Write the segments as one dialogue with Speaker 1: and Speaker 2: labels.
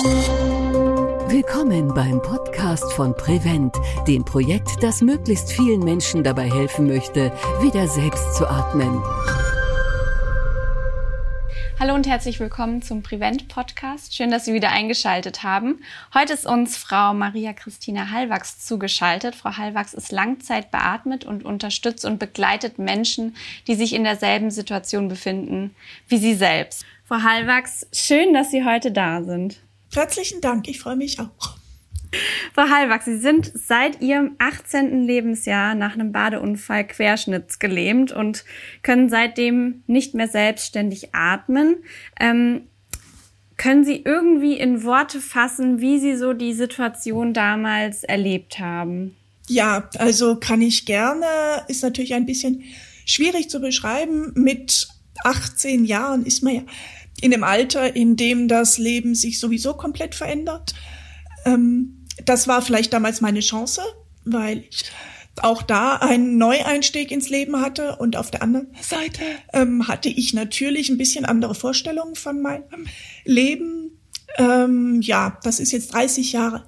Speaker 1: Willkommen beim Podcast von Prevent, dem Projekt, das möglichst vielen Menschen dabei helfen möchte, wieder selbst zu atmen.
Speaker 2: Hallo und herzlich willkommen zum Prevent Podcast. Schön, dass Sie wieder eingeschaltet haben. Heute ist uns Frau Maria Christina Hallwachs zugeschaltet. Frau Hallwachs ist langzeit beatmet und unterstützt und begleitet Menschen, die sich in derselben Situation befinden wie Sie selbst. Frau Hallwachs, schön, dass Sie heute da sind.
Speaker 3: Herzlichen Dank, ich freue mich auch.
Speaker 2: Frau Hallwachs, Sie sind seit Ihrem 18. Lebensjahr nach einem Badeunfall querschnittsgelähmt und können seitdem nicht mehr selbstständig atmen. Ähm, können Sie irgendwie in Worte fassen, wie Sie so die Situation damals erlebt haben?
Speaker 3: Ja, also kann ich gerne. Ist natürlich ein bisschen schwierig zu beschreiben. Mit 18 Jahren ist man ja in dem Alter, in dem das Leben sich sowieso komplett verändert. Ähm, das war vielleicht damals meine Chance, weil ich auch da einen Neueinstieg ins Leben hatte und auf der anderen Seite ähm, hatte ich natürlich ein bisschen andere Vorstellungen von meinem Leben. Ähm, ja, das ist jetzt 30 Jahre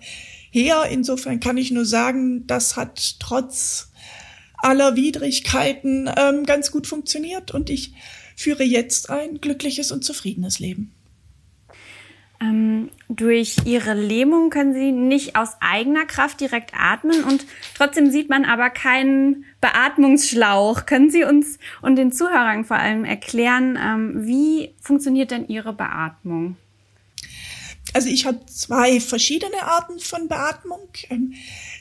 Speaker 3: her. Insofern kann ich nur sagen, das hat trotz aller Widrigkeiten ähm, ganz gut funktioniert und ich führe jetzt ein glückliches und zufriedenes Leben.
Speaker 2: Ähm, durch ihre Lähmung können sie nicht aus eigener Kraft direkt atmen und trotzdem sieht man aber keinen Beatmungsschlauch. Können Sie uns und den Zuhörern vor allem erklären, ähm, wie funktioniert denn Ihre Beatmung?
Speaker 3: Also ich habe zwei verschiedene Arten von Beatmung. Ähm,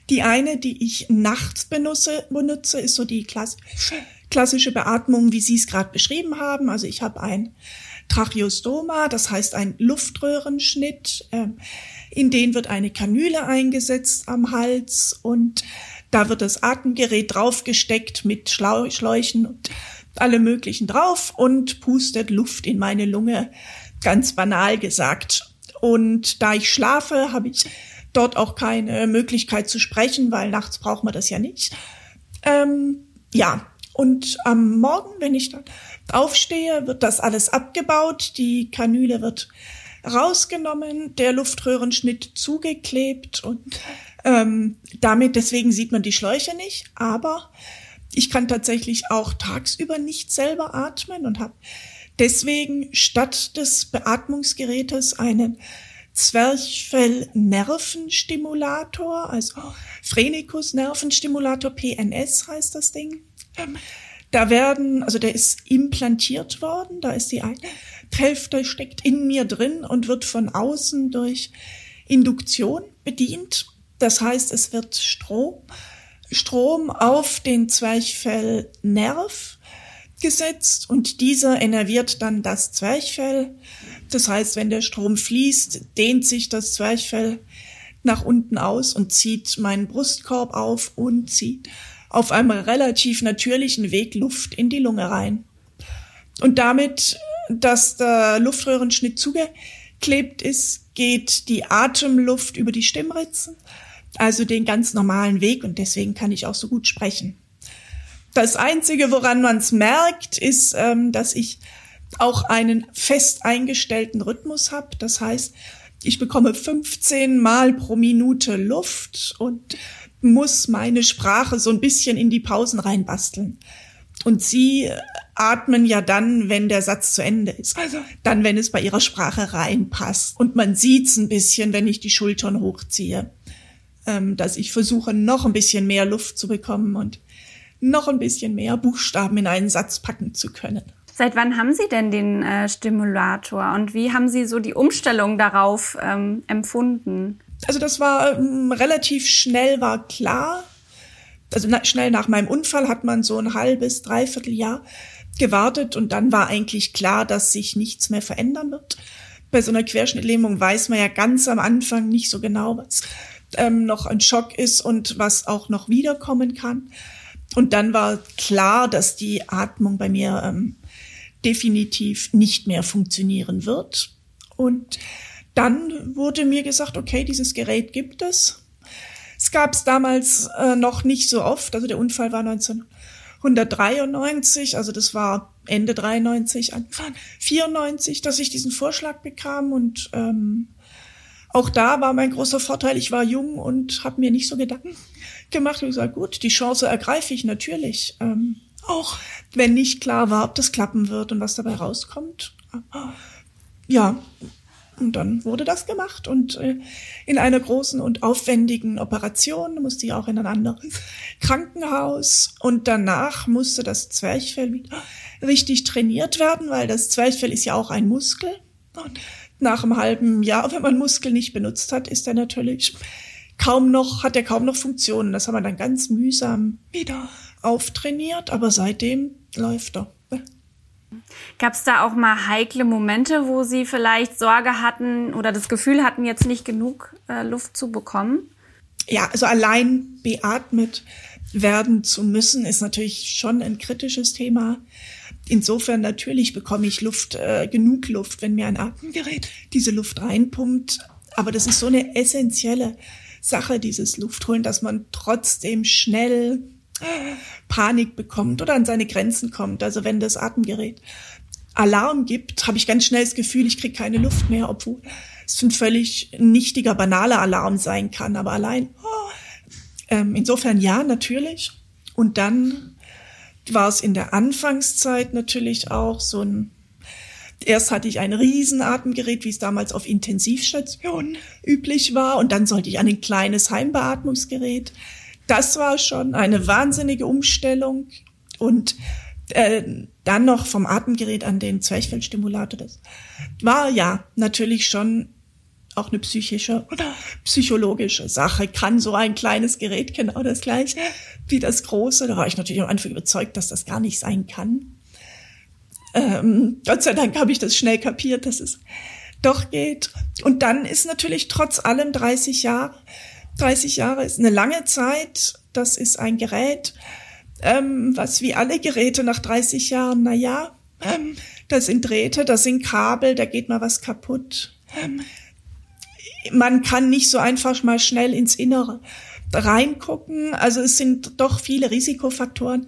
Speaker 3: die eine, die ich nachts benutze, benutze ist so die klassische, klassische Beatmung, wie Sie es gerade beschrieben haben. Also ich habe ein Tracheostoma, das heißt ein Luftröhrenschnitt. Ähm, in den wird eine Kanüle eingesetzt am Hals und da wird das Atemgerät draufgesteckt mit Schläuchen und alle möglichen drauf und pustet Luft in meine Lunge, ganz banal gesagt. Und da ich schlafe, habe ich dort auch keine Möglichkeit zu sprechen, weil nachts braucht man das ja nicht. Ähm, ja, und am Morgen, wenn ich dann aufstehe, wird das alles abgebaut, die Kanüle wird rausgenommen, der Luftröhrenschnitt zugeklebt und ähm, damit, deswegen sieht man die Schläuche nicht, aber ich kann tatsächlich auch tagsüber nicht selber atmen und habe deswegen statt des Beatmungsgerätes einen Zwerchfell-Nervenstimulator, also Phrenicus-Nervenstimulator, PNS heißt das Ding. Ähm, da werden, also der ist implantiert worden, da ist die eine Hälfte steckt in mir drin und wird von außen durch Induktion bedient. Das heißt, es wird Strom, Strom auf den Zwerchfellnerv gesetzt und dieser enerviert dann das Zwerchfell. Das heißt, wenn der Strom fließt, dehnt sich das Zwerchfell nach unten aus und zieht meinen Brustkorb auf und zieht auf einem relativ natürlichen Weg Luft in die Lunge rein. Und damit, dass der Luftröhrenschnitt zugeklebt ist, geht die Atemluft über die Stimmritzen, also den ganz normalen Weg und deswegen kann ich auch so gut sprechen. Das Einzige, woran man es merkt, ist, ähm, dass ich auch einen fest eingestellten Rhythmus habe. Das heißt, ich bekomme 15 Mal pro Minute Luft und muss meine Sprache so ein bisschen in die Pausen reinbasteln. Und sie atmen ja dann, wenn der Satz zu Ende ist. Also dann, wenn es bei ihrer Sprache reinpasst. Und man sieht's ein bisschen, wenn ich die Schultern hochziehe, ähm, dass ich versuche, noch ein bisschen mehr Luft zu bekommen und noch ein bisschen mehr Buchstaben in einen Satz packen zu können.
Speaker 2: Seit wann haben Sie denn den äh, Stimulator und wie haben Sie so die Umstellung darauf ähm, empfunden?
Speaker 3: Also das war ähm, relativ schnell, war klar. Also na, schnell nach meinem Unfall hat man so ein halbes, dreiviertel Jahr gewartet und dann war eigentlich klar, dass sich nichts mehr verändern wird. Bei so einer Querschnittlähmung weiß man ja ganz am Anfang nicht so genau, was ähm, noch ein Schock ist und was auch noch wiederkommen kann. Und dann war klar, dass die Atmung bei mir ähm, definitiv nicht mehr funktionieren wird. Und dann wurde mir gesagt, okay, dieses Gerät gibt es. Es gab es damals äh, noch nicht so oft. Also der Unfall war 1993, also das war Ende 93, Anfang 94, dass ich diesen Vorschlag bekam und ähm, auch da war mein großer Vorteil, ich war jung und habe mir nicht so Gedanken gemacht und gesagt, gut, die Chance ergreife ich natürlich. Ähm, auch wenn nicht klar war, ob das klappen wird und was dabei rauskommt. Ja, und dann wurde das gemacht und äh, in einer großen und aufwendigen Operation musste ich auch in ein anderes Krankenhaus und danach musste das Zwerchfell wieder richtig trainiert werden, weil das Zwerchfell ist ja auch ein Muskel. Und nach einem halben Jahr, wenn man Muskel nicht benutzt hat, ist er natürlich kaum noch, hat er kaum noch Funktionen. Das haben wir dann ganz mühsam wieder auftrainiert, aber seitdem läuft er.
Speaker 2: Gab es da auch mal heikle Momente, wo Sie vielleicht Sorge hatten oder das Gefühl hatten, jetzt nicht genug äh, Luft zu bekommen?
Speaker 3: Ja, also allein beatmet werden zu müssen, ist natürlich schon ein kritisches Thema. Insofern natürlich bekomme ich Luft, äh, genug Luft, wenn mir ein Atemgerät diese Luft reinpumpt. Aber das ist so eine essentielle Sache, dieses Luftholen, dass man trotzdem schnell Panik bekommt oder an seine Grenzen kommt. Also wenn das Atemgerät Alarm gibt, habe ich ganz schnell das Gefühl, ich kriege keine Luft mehr, obwohl es ein völlig nichtiger, banaler Alarm sein kann. Aber allein, oh, ähm, insofern ja, natürlich. Und dann war es in der Anfangszeit natürlich auch so ein Erst hatte ich ein Riesenatemgerät, wie es damals auf Intensivstationen üblich war, und dann sollte ich an ein kleines Heimbeatmungsgerät. Das war schon eine wahnsinnige Umstellung. Und äh, dann noch vom Atemgerät an den Zwerchfellstimulator. Das war ja natürlich schon auch eine psychische oder psychologische Sache. Kann so ein kleines Gerät genau das gleiche wie das große? Da war ich natürlich am Anfang überzeugt, dass das gar nicht sein kann. Ähm, Gott sei Dank habe ich das schnell kapiert, dass es doch geht. Und dann ist natürlich trotz allem 30 Jahre, 30 Jahre ist eine lange Zeit. Das ist ein Gerät, ähm, was wie alle Geräte nach 30 Jahren, na ja, ähm, das sind Drähte, das sind Kabel, da geht mal was kaputt. Ähm, man kann nicht so einfach mal schnell ins Innere reingucken. Also es sind doch viele Risikofaktoren,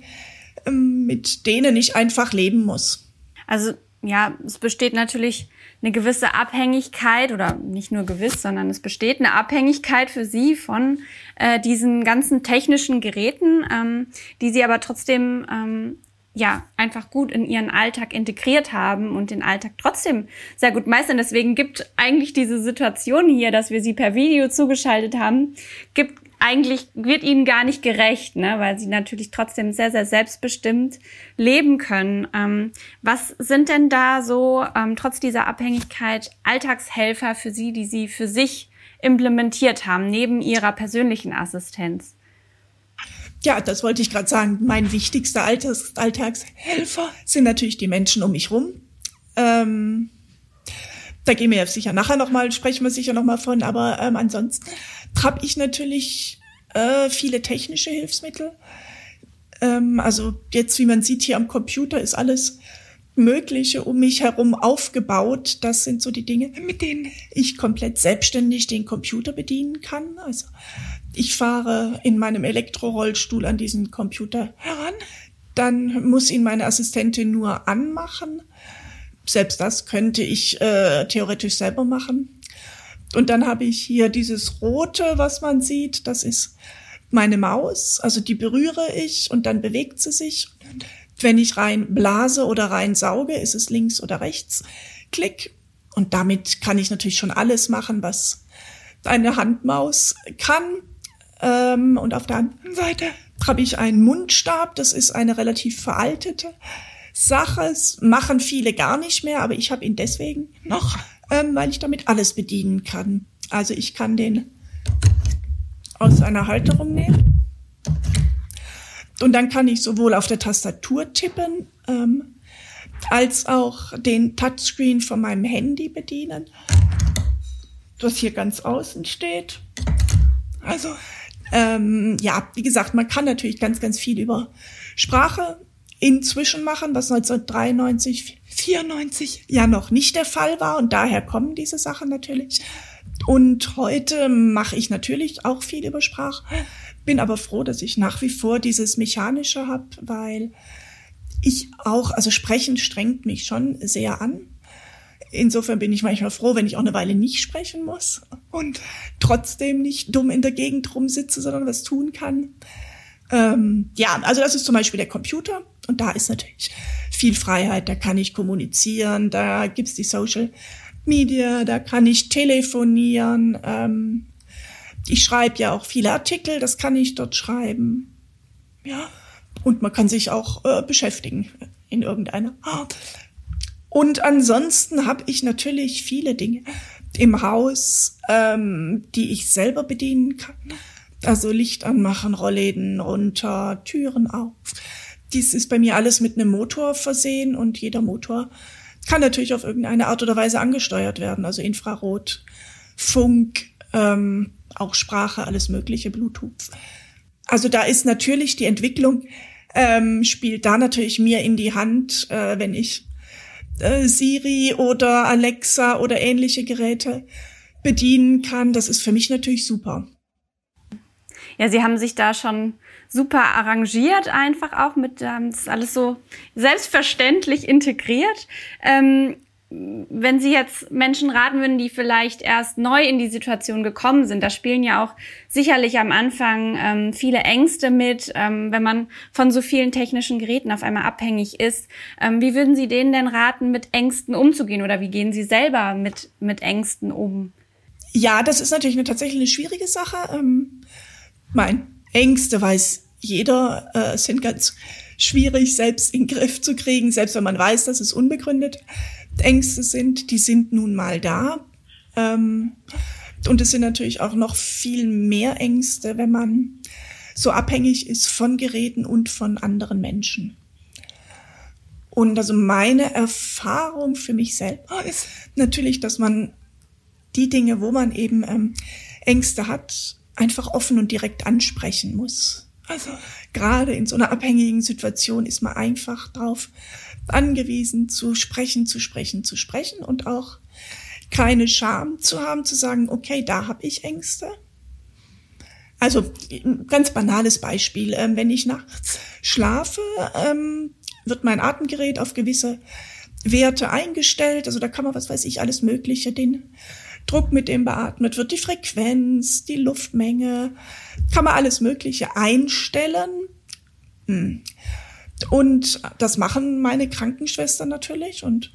Speaker 3: ähm, mit denen ich einfach leben muss.
Speaker 2: Also ja, es besteht natürlich eine gewisse Abhängigkeit oder nicht nur gewiss, sondern es besteht eine Abhängigkeit für Sie von äh, diesen ganzen technischen Geräten, ähm, die Sie aber trotzdem ähm, ja einfach gut in Ihren Alltag integriert haben und den Alltag trotzdem sehr gut meistern. Deswegen gibt eigentlich diese Situation hier, dass wir Sie per Video zugeschaltet haben, gibt eigentlich wird ihnen gar nicht gerecht, ne? weil sie natürlich trotzdem sehr, sehr selbstbestimmt leben können. Ähm, was sind denn da so, ähm, trotz dieser Abhängigkeit, Alltagshelfer für Sie, die Sie für sich implementiert haben, neben Ihrer persönlichen Assistenz?
Speaker 3: Ja, das wollte ich gerade sagen. Mein wichtigster Alltags Alltagshelfer sind natürlich die Menschen um mich rum. Ähm, da gehen wir ja sicher nachher nochmal, sprechen wir sicher nochmal von, aber ähm, ansonsten habe ich natürlich äh, viele technische Hilfsmittel. Ähm, also jetzt, wie man sieht, hier am Computer ist alles Mögliche um mich herum aufgebaut. Das sind so die Dinge, mit denen ich komplett selbstständig den Computer bedienen kann. Also ich fahre in meinem Elektrorollstuhl an diesen Computer heran. Dann muss ihn meine Assistentin nur anmachen. Selbst das könnte ich äh, theoretisch selber machen. Und dann habe ich hier dieses rote, was man sieht. Das ist meine Maus. Also die berühre ich und dann bewegt sie sich. Wenn ich rein blase oder rein sauge, ist es links oder rechts. Klick. Und damit kann ich natürlich schon alles machen, was eine Handmaus kann. Ähm, und auf der anderen Seite habe ich einen Mundstab. Das ist eine relativ veraltete Sache. Es machen viele gar nicht mehr, aber ich habe ihn deswegen noch ähm, weil ich damit alles bedienen kann. Also ich kann den aus einer Halterung nehmen und dann kann ich sowohl auf der Tastatur tippen ähm, als auch den Touchscreen von meinem Handy bedienen, das hier ganz außen steht. Also ähm, ja, wie gesagt, man kann natürlich ganz, ganz viel über Sprache inzwischen machen, was 1993, 94 ja noch nicht der Fall war und daher kommen diese Sachen natürlich. Und heute mache ich natürlich auch viel über Sprache, bin aber froh, dass ich nach wie vor dieses Mechanische habe, weil ich auch, also sprechen strengt mich schon sehr an. Insofern bin ich manchmal froh, wenn ich auch eine Weile nicht sprechen muss. und trotzdem nicht dumm in der Gegend rumsitze, sondern was tun kann. Ähm, ja, also das ist zum Beispiel der Computer und da ist natürlich viel Freiheit, da kann ich kommunizieren, da gibt's die Social Media, da kann ich telefonieren. Ähm, ich schreibe ja auch viele Artikel, das kann ich dort schreiben. Ja, und man kann sich auch äh, beschäftigen in irgendeiner Art. Und ansonsten habe ich natürlich viele Dinge im Haus, ähm, die ich selber bedienen kann. Also Licht anmachen, Rollläden runter, Türen auf. Dies ist bei mir alles mit einem Motor versehen und jeder Motor kann natürlich auf irgendeine Art oder Weise angesteuert werden. Also Infrarot, Funk, ähm, auch Sprache, alles mögliche, Bluetooth. Also da ist natürlich die Entwicklung, ähm, spielt da natürlich mir in die Hand, äh, wenn ich äh, Siri oder Alexa oder ähnliche Geräte bedienen kann. Das ist für mich natürlich super.
Speaker 2: Ja, Sie haben sich da schon super arrangiert, einfach auch mit, ähm, das ist alles so selbstverständlich integriert. Ähm, wenn Sie jetzt Menschen raten würden, die vielleicht erst neu in die Situation gekommen sind, da spielen ja auch sicherlich am Anfang ähm, viele Ängste mit, ähm, wenn man von so vielen technischen Geräten auf einmal abhängig ist. Ähm, wie würden Sie denen denn raten, mit Ängsten umzugehen oder wie gehen Sie selber mit, mit Ängsten um?
Speaker 3: Ja, das ist natürlich eine, tatsächlich eine schwierige Sache. Ähm, mein Ängste weiß jeder, äh, sind ganz schwierig selbst in den Griff zu kriegen, selbst wenn man weiß, dass es unbegründet Ängste sind, die sind nun mal da. Ähm, und es sind natürlich auch noch viel mehr Ängste, wenn man so abhängig ist von Geräten und von anderen Menschen. Und also meine Erfahrung für mich selber ist natürlich, dass man die Dinge, wo man eben ähm, Ängste hat, einfach offen und direkt ansprechen muss. Also gerade in so einer abhängigen Situation ist man einfach drauf angewiesen zu sprechen, zu sprechen, zu sprechen und auch keine Scham zu haben, zu sagen, okay, da habe ich Ängste. Also ganz banales Beispiel, ähm, wenn ich nachts schlafe, ähm, wird mein Atemgerät auf gewisse Werte eingestellt. Also da kann man, was weiß ich, alles Mögliche, den Druck, mit dem beatmet wird, die Frequenz, die Luftmenge, kann man alles Mögliche einstellen. Hm. Und das machen meine Krankenschwestern natürlich und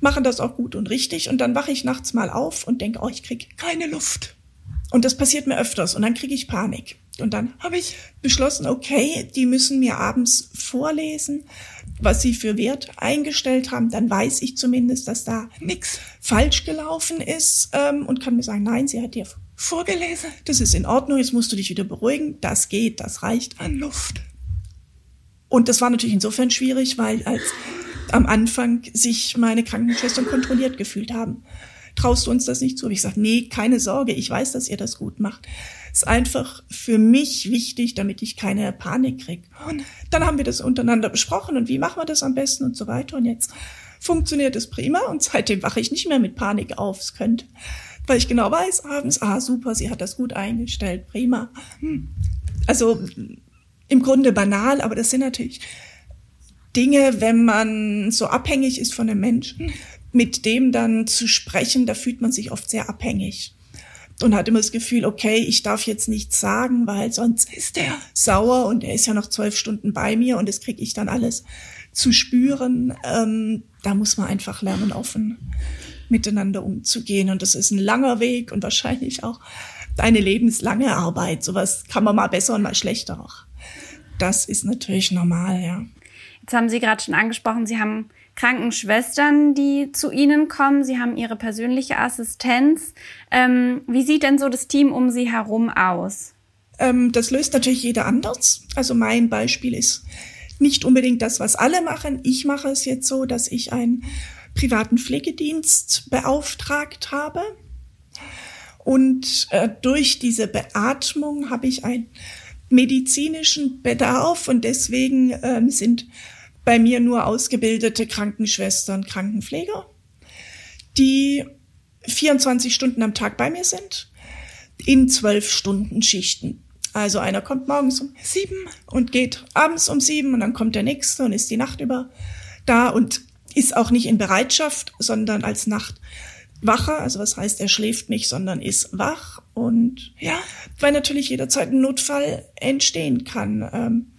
Speaker 3: machen das auch gut und richtig. Und dann wache ich nachts mal auf und denke, oh, ich krieg keine Luft. Und das passiert mir öfters und dann kriege ich Panik. Und dann habe ich beschlossen, okay, die müssen mir abends vorlesen, was sie für Wert eingestellt haben. Dann weiß ich zumindest, dass da nichts falsch gelaufen ist ähm, und kann mir sagen, nein, sie hat dir vorgelesen. Das ist in Ordnung, jetzt musst du dich wieder beruhigen. Das geht, das reicht an Luft. Und das war natürlich insofern schwierig, weil als am Anfang sich meine Krankenschwestern kontrolliert gefühlt haben. Traust du uns das nicht zu? ich sage, nee, keine Sorge, ich weiß, dass ihr das gut macht. Ist einfach für mich wichtig, damit ich keine Panik krieg. Und dann haben wir das untereinander besprochen und wie machen wir das am besten und so weiter. Und jetzt funktioniert es prima und seitdem wache ich nicht mehr mit Panik auf. Es könnte, weil ich genau weiß, abends, ah super, sie hat das gut eingestellt, prima. Hm. Also im Grunde banal, aber das sind natürlich Dinge, wenn man so abhängig ist von einem Menschen, mit dem dann zu sprechen, da fühlt man sich oft sehr abhängig und hat immer das Gefühl, okay, ich darf jetzt nichts sagen, weil sonst ist er sauer und er ist ja noch zwölf Stunden bei mir und das kriege ich dann alles zu spüren. Ähm, da muss man einfach lernen, offen miteinander umzugehen und das ist ein langer Weg und wahrscheinlich auch eine lebenslange Arbeit. Sowas kann man mal besser und mal schlechter auch. Das ist natürlich normal, ja.
Speaker 2: Jetzt haben Sie gerade schon angesprochen, Sie haben Krankenschwestern, die zu Ihnen kommen. Sie haben Ihre persönliche Assistenz. Ähm, wie sieht denn so das Team um Sie herum aus?
Speaker 3: Ähm, das löst natürlich jeder anders. Also mein Beispiel ist nicht unbedingt das, was alle machen. Ich mache es jetzt so, dass ich einen privaten Pflegedienst beauftragt habe. Und äh, durch diese Beatmung habe ich ein medizinischen Bedarf und deswegen ähm, sind bei mir nur ausgebildete Krankenschwestern, Krankenpfleger, die 24 Stunden am Tag bei mir sind, in zwölf Stunden Schichten. Also einer kommt morgens um sieben und geht abends um sieben und dann kommt der nächste und ist die Nacht über da und ist auch nicht in Bereitschaft, sondern als Nacht wacher, also was heißt, er schläft nicht, sondern ist wach und ja, weil natürlich jederzeit ein Notfall entstehen kann. Ähm,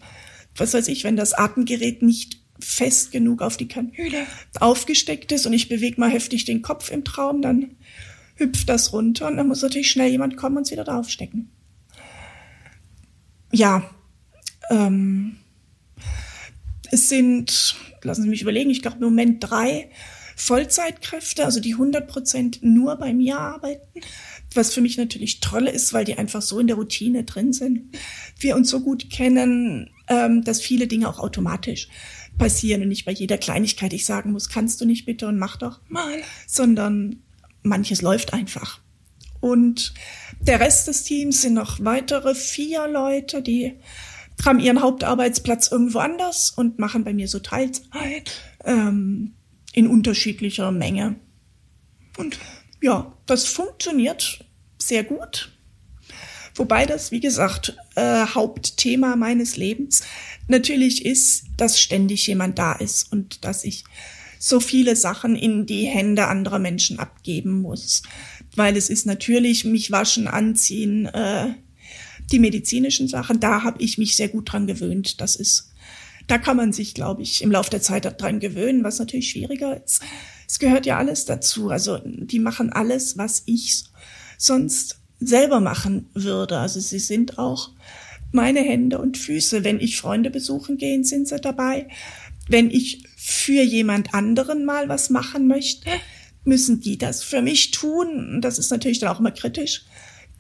Speaker 3: was weiß ich, wenn das Atemgerät nicht fest genug auf die Kanüle aufgesteckt ist und ich bewege mal heftig den Kopf im Traum, dann hüpft das runter und dann muss natürlich schnell jemand kommen und es wieder draufstecken. Ja, ähm, es sind, lassen Sie mich überlegen, ich glaube im Moment drei Vollzeitkräfte, also die 100 Prozent nur bei mir arbeiten, was für mich natürlich toll ist, weil die einfach so in der Routine drin sind. Wir uns so gut kennen, ähm, dass viele Dinge auch automatisch passieren und nicht bei jeder Kleinigkeit ich sagen muss, kannst du nicht bitte und mach doch mal, sondern manches läuft einfach. Und der Rest des Teams sind noch weitere vier Leute, die haben ihren Hauptarbeitsplatz irgendwo anders und machen bei mir so Teilzeit ähm, in unterschiedlicher Menge. Und ja, das funktioniert sehr gut. Wobei das, wie gesagt, äh, Hauptthema meines Lebens natürlich ist, dass ständig jemand da ist und dass ich so viele Sachen in die Hände anderer Menschen abgeben muss. Weil es ist natürlich mich waschen, anziehen, äh, die medizinischen Sachen, da habe ich mich sehr gut dran gewöhnt. Das ist, da kann man sich, glaube ich, im Laufe der Zeit dran gewöhnen, was natürlich schwieriger ist. Es gehört ja alles dazu. Also die machen alles, was ich sonst selber machen würde. Also sie sind auch meine Hände und Füße. Wenn ich Freunde besuchen gehen, sind sie dabei. Wenn ich für jemand anderen mal was machen möchte, müssen die das für mich tun. Das ist natürlich dann auch immer kritisch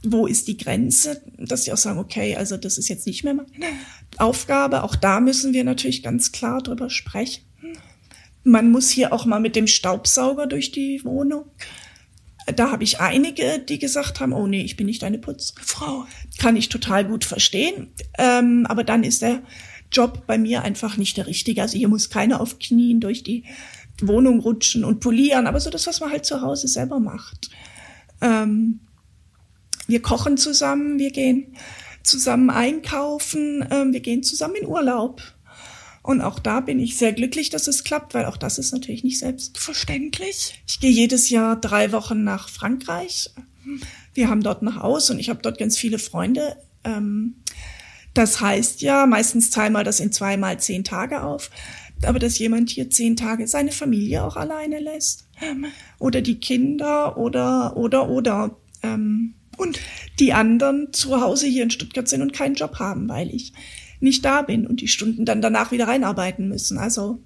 Speaker 3: wo ist die Grenze, dass sie auch sagen, okay, also das ist jetzt nicht mehr meine Aufgabe. Auch da müssen wir natürlich ganz klar drüber sprechen. Man muss hier auch mal mit dem Staubsauger durch die Wohnung. Da habe ich einige, die gesagt haben, oh nee, ich bin nicht eine Putzfrau. Kann ich total gut verstehen. Ähm, aber dann ist der Job bei mir einfach nicht der richtige. Also hier muss keiner auf Knien durch die Wohnung rutschen und polieren, aber so das, was man halt zu Hause selber macht. Ähm, wir kochen zusammen, wir gehen zusammen einkaufen, ähm, wir gehen zusammen in Urlaub. Und auch da bin ich sehr glücklich, dass es klappt, weil auch das ist natürlich nicht selbstverständlich. Ich gehe jedes Jahr drei Wochen nach Frankreich. Wir haben dort ein Haus und ich habe dort ganz viele Freunde. Ähm, das heißt ja, meistens teilen wir das in zweimal zehn Tage auf. Aber dass jemand hier zehn Tage seine Familie auch alleine lässt. Ähm, oder die Kinder oder, oder, oder. Ähm, und die anderen zu Hause hier in Stuttgart sind und keinen Job haben, weil ich nicht da bin und die Stunden dann danach wieder reinarbeiten müssen. Also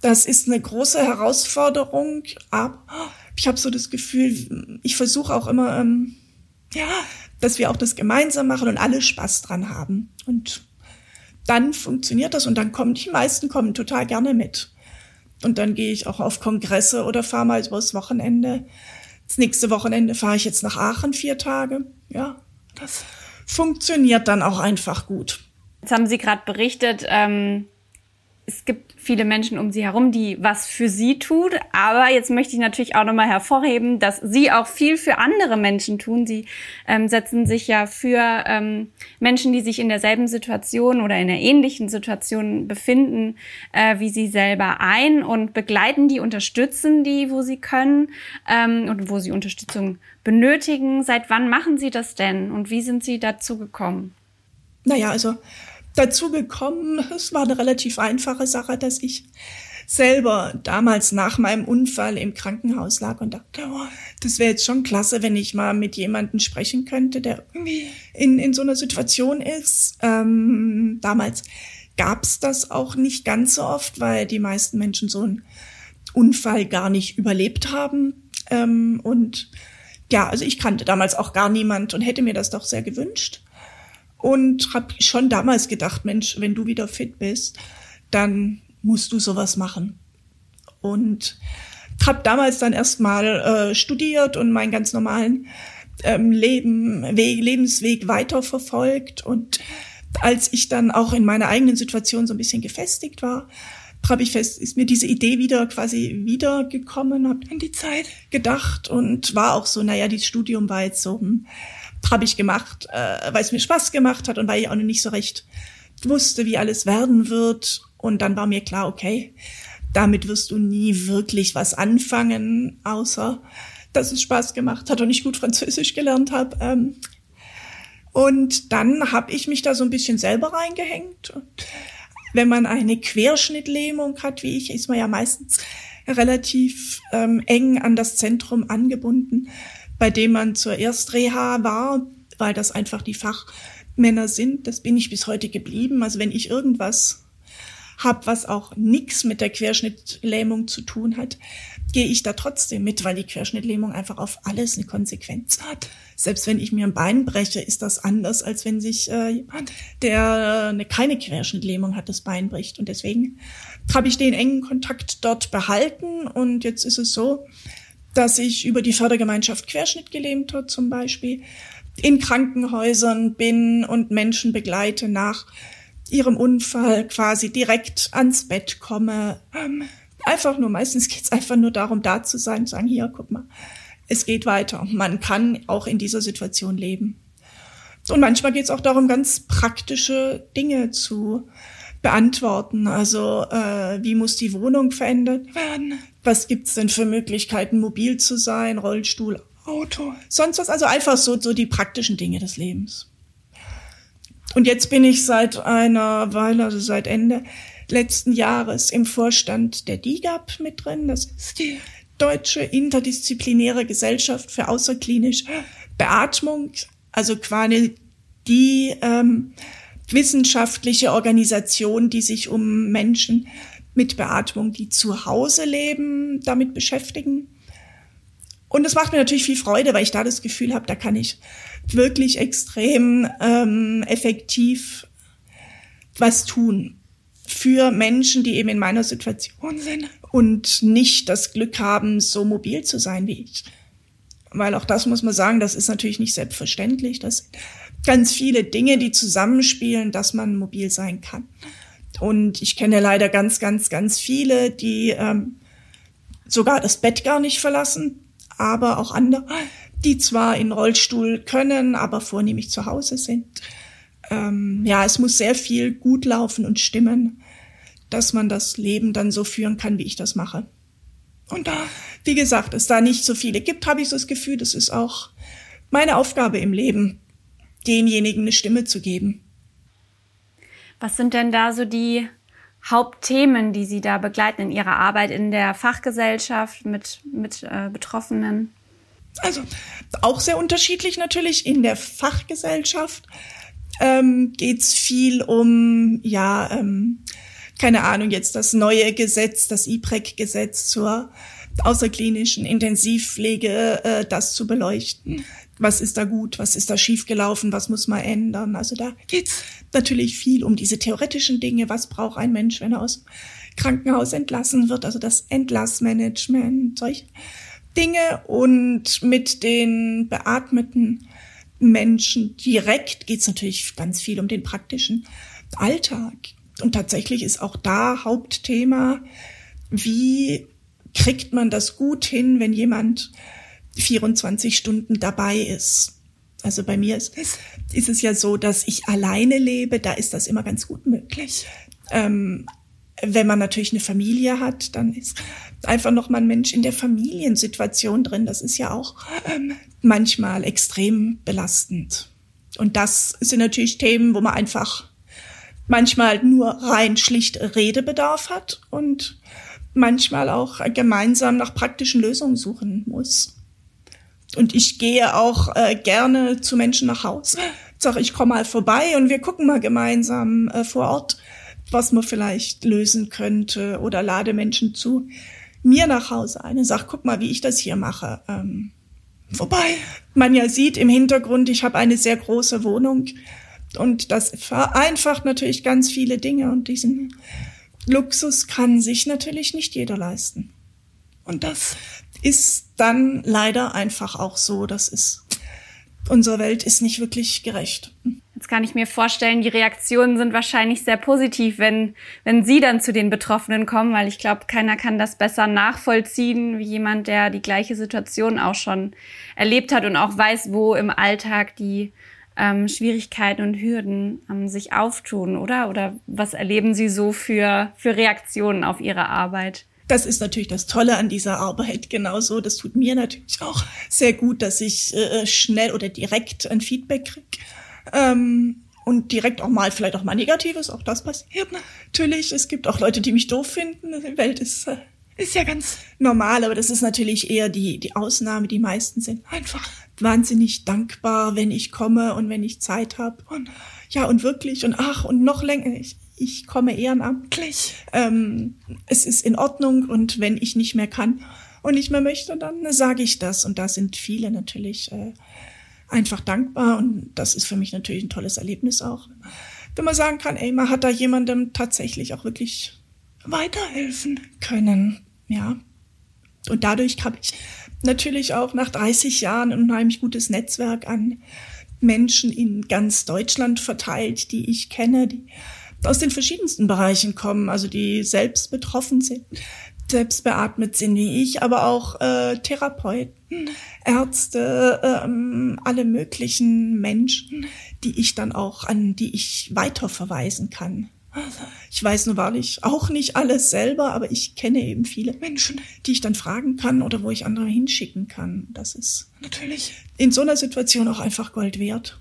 Speaker 3: das ist eine große Herausforderung, aber ich habe so das Gefühl, ich versuche auch immer, ähm, ja, dass wir auch das gemeinsam machen und alle Spaß dran haben. Und dann funktioniert das und dann kommen die meisten kommen total gerne mit. Und dann gehe ich auch auf Kongresse oder fahre mal übers Wochenende das nächste Wochenende fahre ich jetzt nach Aachen vier Tage. Ja, das funktioniert dann auch einfach gut.
Speaker 2: Jetzt haben Sie gerade berichtet, ähm, es gibt viele Menschen um sie herum, die was für sie tut. Aber jetzt möchte ich natürlich auch nochmal hervorheben, dass sie auch viel für andere Menschen tun. Sie ähm, setzen sich ja für ähm, Menschen, die sich in derselben Situation oder in einer ähnlichen Situation befinden, äh, wie sie selber ein und begleiten die, unterstützen die, wo sie können ähm, und wo sie Unterstützung benötigen. Seit wann machen Sie das denn und wie sind Sie dazu gekommen?
Speaker 3: Naja, also dazu gekommen. Es war eine relativ einfache Sache, dass ich selber damals nach meinem Unfall im Krankenhaus lag und dachte, oh, das wäre jetzt schon klasse, wenn ich mal mit jemandem sprechen könnte, der irgendwie in, in so einer Situation ist. Ähm, damals gab's das auch nicht ganz so oft, weil die meisten Menschen so einen Unfall gar nicht überlebt haben. Ähm, und ja, also ich kannte damals auch gar niemand und hätte mir das doch sehr gewünscht und habe schon damals gedacht, Mensch, wenn du wieder fit bist, dann musst du sowas machen. Und habe damals dann erstmal äh, studiert und meinen ganz normalen ähm, Leben, Weg, Lebensweg weiterverfolgt. Und als ich dann auch in meiner eigenen Situation so ein bisschen gefestigt war, habe ich fest, ist mir diese Idee wieder quasi wiedergekommen, habe an die Zeit gedacht und war auch so, naja, dieses Studium war jetzt so, hm, habe ich gemacht, äh, weil es mir Spaß gemacht hat und weil ich auch noch nicht so recht wusste, wie alles werden wird. Und dann war mir klar, okay, damit wirst du nie wirklich was anfangen, außer dass es Spaß gemacht hat und ich gut Französisch gelernt habe. Ähm, und dann habe ich mich da so ein bisschen selber reingehängt. Wenn man eine Querschnittlähmung hat, wie ich, ist man ja meistens relativ ähm, eng an das Zentrum angebunden, bei dem man zur Erstreha war, weil das einfach die Fachmänner sind. Das bin ich bis heute geblieben. Also wenn ich irgendwas habe, was auch nichts mit der Querschnittlähmung zu tun hat, gehe ich da trotzdem mit, weil die Querschnittlähmung einfach auf alles eine Konsequenz hat. Selbst wenn ich mir ein Bein breche, ist das anders, als wenn sich äh, jemand, der eine, keine Querschnittlähmung hat, das Bein bricht. Und deswegen habe ich den engen Kontakt dort behalten. Und jetzt ist es so, dass ich über die Fördergemeinschaft Querschnittgelähmter zum Beispiel in Krankenhäusern bin und Menschen begleite nach ihrem Unfall quasi direkt ans Bett komme. Ähm, einfach nur, meistens geht es einfach nur darum, da zu sein, sagen, hier, guck mal, es geht weiter. Man kann auch in dieser Situation leben. Und manchmal geht es auch darum, ganz praktische Dinge zu beantworten. Also äh, wie muss die Wohnung verändert werden? Was gibt's denn für Möglichkeiten, mobil zu sein, Rollstuhl, Auto, sonst was? Also einfach so, so die praktischen Dinge des Lebens. Und jetzt bin ich seit einer Weile, also seit Ende letzten Jahres im Vorstand der DIGAP mit drin. Das ist die Deutsche Interdisziplinäre Gesellschaft für außerklinische Beatmung, also quasi die ähm, wissenschaftliche Organisation, die sich um Menschen mit Beatmung, die zu Hause leben, damit beschäftigen. Und es macht mir natürlich viel Freude, weil ich da das Gefühl habe, da kann ich wirklich extrem ähm, effektiv was tun für Menschen, die eben in meiner Situation sind und nicht das Glück haben, so mobil zu sein wie ich. Weil auch das muss man sagen, das ist natürlich nicht selbstverständlich. Das sind ganz viele Dinge, die zusammenspielen, dass man mobil sein kann. Und ich kenne leider ganz, ganz, ganz viele, die ähm, sogar das Bett gar nicht verlassen, aber auch andere, die zwar in Rollstuhl können, aber vornehmlich zu Hause sind. Ähm, ja, es muss sehr viel gut laufen und stimmen, dass man das Leben dann so führen kann, wie ich das mache. Und da, wie gesagt, es da nicht so viele gibt, habe ich so das Gefühl, das ist auch meine Aufgabe im Leben, denjenigen eine Stimme zu geben.
Speaker 2: Was sind denn da so die Hauptthemen, die Sie da begleiten in Ihrer Arbeit in der Fachgesellschaft mit, mit äh, Betroffenen?
Speaker 3: Also auch sehr unterschiedlich natürlich. In der Fachgesellschaft ähm, geht viel um, ja, ähm, keine Ahnung, jetzt das neue Gesetz, das IPREC-Gesetz zur außerklinischen Intensivpflege, äh, das zu beleuchten. Was ist da gut, was ist da schiefgelaufen, was muss man ändern? Also da geht's natürlich viel um diese theoretischen Dinge. Was braucht ein Mensch, wenn er aus Krankenhaus entlassen wird? Also das Entlassmanagement, solche Dinge und mit den beatmeten Menschen direkt geht es natürlich ganz viel um den praktischen Alltag. Und tatsächlich ist auch da Hauptthema, wie kriegt man das gut hin, wenn jemand 24 Stunden dabei ist. Also bei mir ist, ist es ja so, dass ich alleine lebe, da ist das immer ganz gut möglich. Ähm, wenn man natürlich eine Familie hat, dann ist einfach noch mal ein Mensch in der Familiensituation drin. Das ist ja auch ähm, manchmal extrem belastend. Und das sind natürlich Themen, wo man einfach manchmal nur rein schlicht Redebedarf hat und manchmal auch gemeinsam nach praktischen Lösungen suchen muss. Und ich gehe auch äh, gerne zu Menschen nach Hause. Sag, ich komme mal vorbei und wir gucken mal gemeinsam äh, vor Ort, was man vielleicht lösen könnte oder lade Menschen zu mir nach Hause ein und sag, guck mal, wie ich das hier mache. Ähm, wobei man ja sieht im Hintergrund, ich habe eine sehr große Wohnung und das vereinfacht natürlich ganz viele Dinge und diesen Luxus kann sich natürlich nicht jeder leisten. Und das ist dann leider einfach auch so. Das ist, unsere Welt ist nicht wirklich gerecht.
Speaker 2: Jetzt kann ich mir vorstellen, die Reaktionen sind wahrscheinlich sehr positiv, wenn, wenn Sie dann zu den Betroffenen kommen, weil ich glaube, keiner kann das besser nachvollziehen wie jemand, der die gleiche Situation auch schon erlebt hat und auch weiß, wo im Alltag die ähm, Schwierigkeiten und Hürden ähm, sich auftun, oder? Oder was erleben Sie so für, für Reaktionen auf Ihre Arbeit?
Speaker 3: Das ist natürlich das Tolle an dieser Arbeit genauso. Das tut mir natürlich auch sehr gut, dass ich äh, schnell oder direkt ein Feedback kriege. Ähm, und direkt auch mal vielleicht auch mal Negatives, auch das passiert natürlich. Es gibt auch Leute, die mich doof finden. Die Welt ist, äh, ist ja ganz normal, aber das ist natürlich eher die, die Ausnahme. Die meisten sind einfach wahnsinnig dankbar, wenn ich komme und wenn ich Zeit habe. Und ja, und wirklich, und ach, und noch länger. Ich, ich komme ehrenamtlich. Ähm, es ist in Ordnung und wenn ich nicht mehr kann und nicht mehr möchte, dann sage ich das. Und da sind viele natürlich äh, einfach dankbar und das ist für mich natürlich ein tolles Erlebnis auch. Wenn man sagen kann, ey, man hat da jemandem tatsächlich auch wirklich weiterhelfen können. Ja. Und dadurch habe ich natürlich auch nach 30 Jahren ein unheimlich gutes Netzwerk an Menschen in ganz Deutschland verteilt, die ich kenne, die aus den verschiedensten Bereichen kommen, also die selbst betroffen sind, selbst beatmet sind wie ich, aber auch äh, Therapeuten, Ärzte, ähm, alle möglichen Menschen, die ich dann auch an die ich weiterverweisen kann. Ich weiß nur wahrlich auch nicht alles selber, aber ich kenne eben viele Menschen, die ich dann fragen kann oder wo ich andere hinschicken kann. Das ist natürlich in so einer Situation auch einfach Gold wert.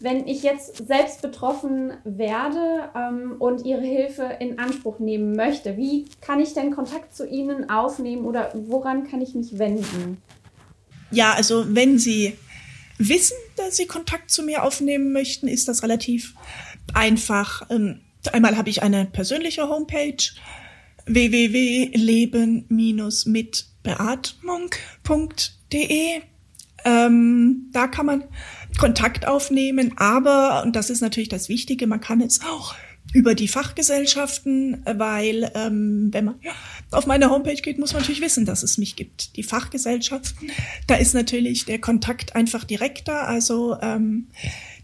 Speaker 2: Wenn ich jetzt selbst betroffen werde ähm, und Ihre Hilfe in Anspruch nehmen möchte, wie kann ich denn Kontakt zu Ihnen aufnehmen oder woran kann ich mich wenden?
Speaker 3: Ja, also wenn Sie wissen, dass Sie Kontakt zu mir aufnehmen möchten, ist das relativ einfach. Ähm, einmal habe ich eine persönliche Homepage www.leben-mit-beatmung.de. Ähm, da kann man Kontakt aufnehmen, aber, und das ist natürlich das Wichtige, man kann es auch über die Fachgesellschaften, weil ähm, wenn man auf meine Homepage geht, muss man natürlich wissen, dass es mich gibt. Die Fachgesellschaften, da ist natürlich der Kontakt einfach direkter. Also ähm,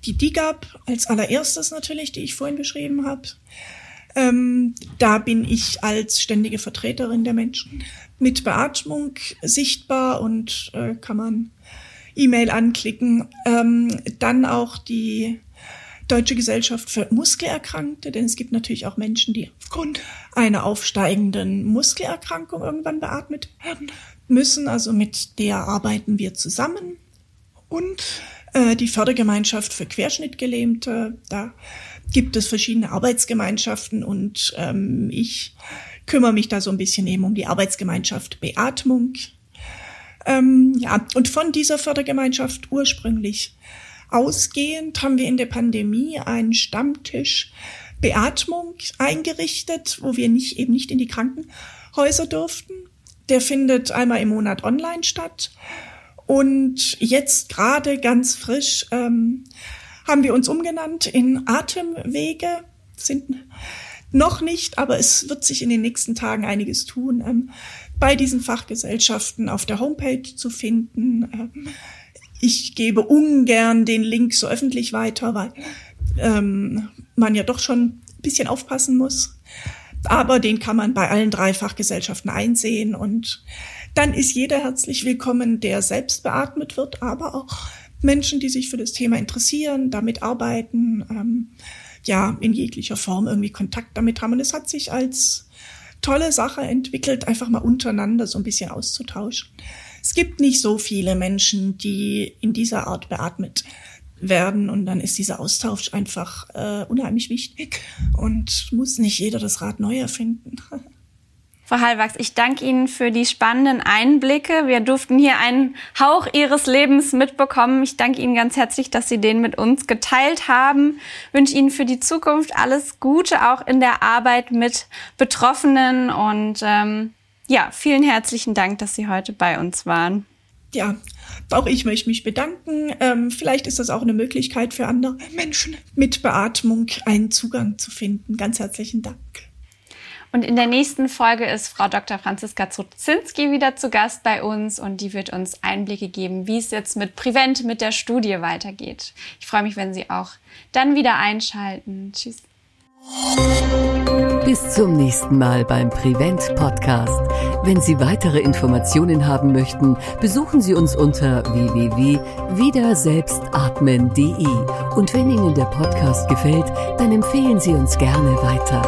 Speaker 3: die DIGAB als allererstes natürlich, die ich vorhin beschrieben habe. Ähm, da bin ich als ständige Vertreterin der Menschen mit Beatmung sichtbar und äh, kann man E-Mail anklicken. Ähm, dann auch die Deutsche Gesellschaft für Muskelerkrankte, denn es gibt natürlich auch Menschen, die aufgrund einer aufsteigenden Muskelerkrankung irgendwann beatmet werden müssen. Also mit der arbeiten wir zusammen. Und äh, die Fördergemeinschaft für Querschnittgelähmte, da gibt es verschiedene Arbeitsgemeinschaften und ähm, ich kümmere mich da so ein bisschen eben um die Arbeitsgemeinschaft Beatmung. Ähm, ja, und von dieser Fördergemeinschaft ursprünglich ausgehend haben wir in der Pandemie einen Stammtisch Beatmung eingerichtet, wo wir nicht, eben nicht in die Krankenhäuser durften. Der findet einmal im Monat online statt. Und jetzt gerade ganz frisch ähm, haben wir uns umgenannt in Atemwege. Sind noch nicht, aber es wird sich in den nächsten Tagen einiges tun. Ähm, bei diesen Fachgesellschaften auf der Homepage zu finden. Ähm, ich gebe ungern den Link so öffentlich weiter, weil ähm, man ja doch schon ein bisschen aufpassen muss. Aber den kann man bei allen drei Fachgesellschaften einsehen und dann ist jeder herzlich willkommen, der selbst beatmet wird, aber auch Menschen, die sich für das Thema interessieren, damit arbeiten, ähm, ja, in jeglicher Form irgendwie Kontakt damit haben. Und es hat sich als tolle Sache entwickelt, einfach mal untereinander so ein bisschen auszutauschen. Es gibt nicht so viele Menschen, die in dieser Art beatmet werden und dann ist dieser Austausch einfach äh, unheimlich wichtig und muss nicht jeder das Rad neu erfinden.
Speaker 2: Frau Hallwachs, ich danke Ihnen für die spannenden Einblicke. Wir durften hier einen Hauch Ihres Lebens mitbekommen. Ich danke Ihnen ganz herzlich, dass Sie den mit uns geteilt haben. Ich wünsche Ihnen für die Zukunft alles Gute, auch in der Arbeit mit Betroffenen. Und ähm, ja, vielen herzlichen Dank, dass Sie heute bei uns waren.
Speaker 3: Ja, auch ich möchte mich bedanken. Ähm, vielleicht ist das auch eine Möglichkeit für andere Menschen mit Beatmung einen Zugang zu finden. Ganz herzlichen Dank.
Speaker 2: Und in der nächsten Folge ist Frau Dr. Franziska Zuzinski wieder zu Gast bei uns und die wird uns Einblicke geben, wie es jetzt mit Prevent, mit der Studie weitergeht. Ich freue mich, wenn Sie auch dann wieder einschalten. Tschüss.
Speaker 1: Bis zum nächsten Mal beim Prevent Podcast. Wenn Sie weitere Informationen haben möchten, besuchen Sie uns unter www.wiederselbstatmen.de. Und wenn Ihnen der Podcast gefällt, dann empfehlen Sie uns gerne weiter.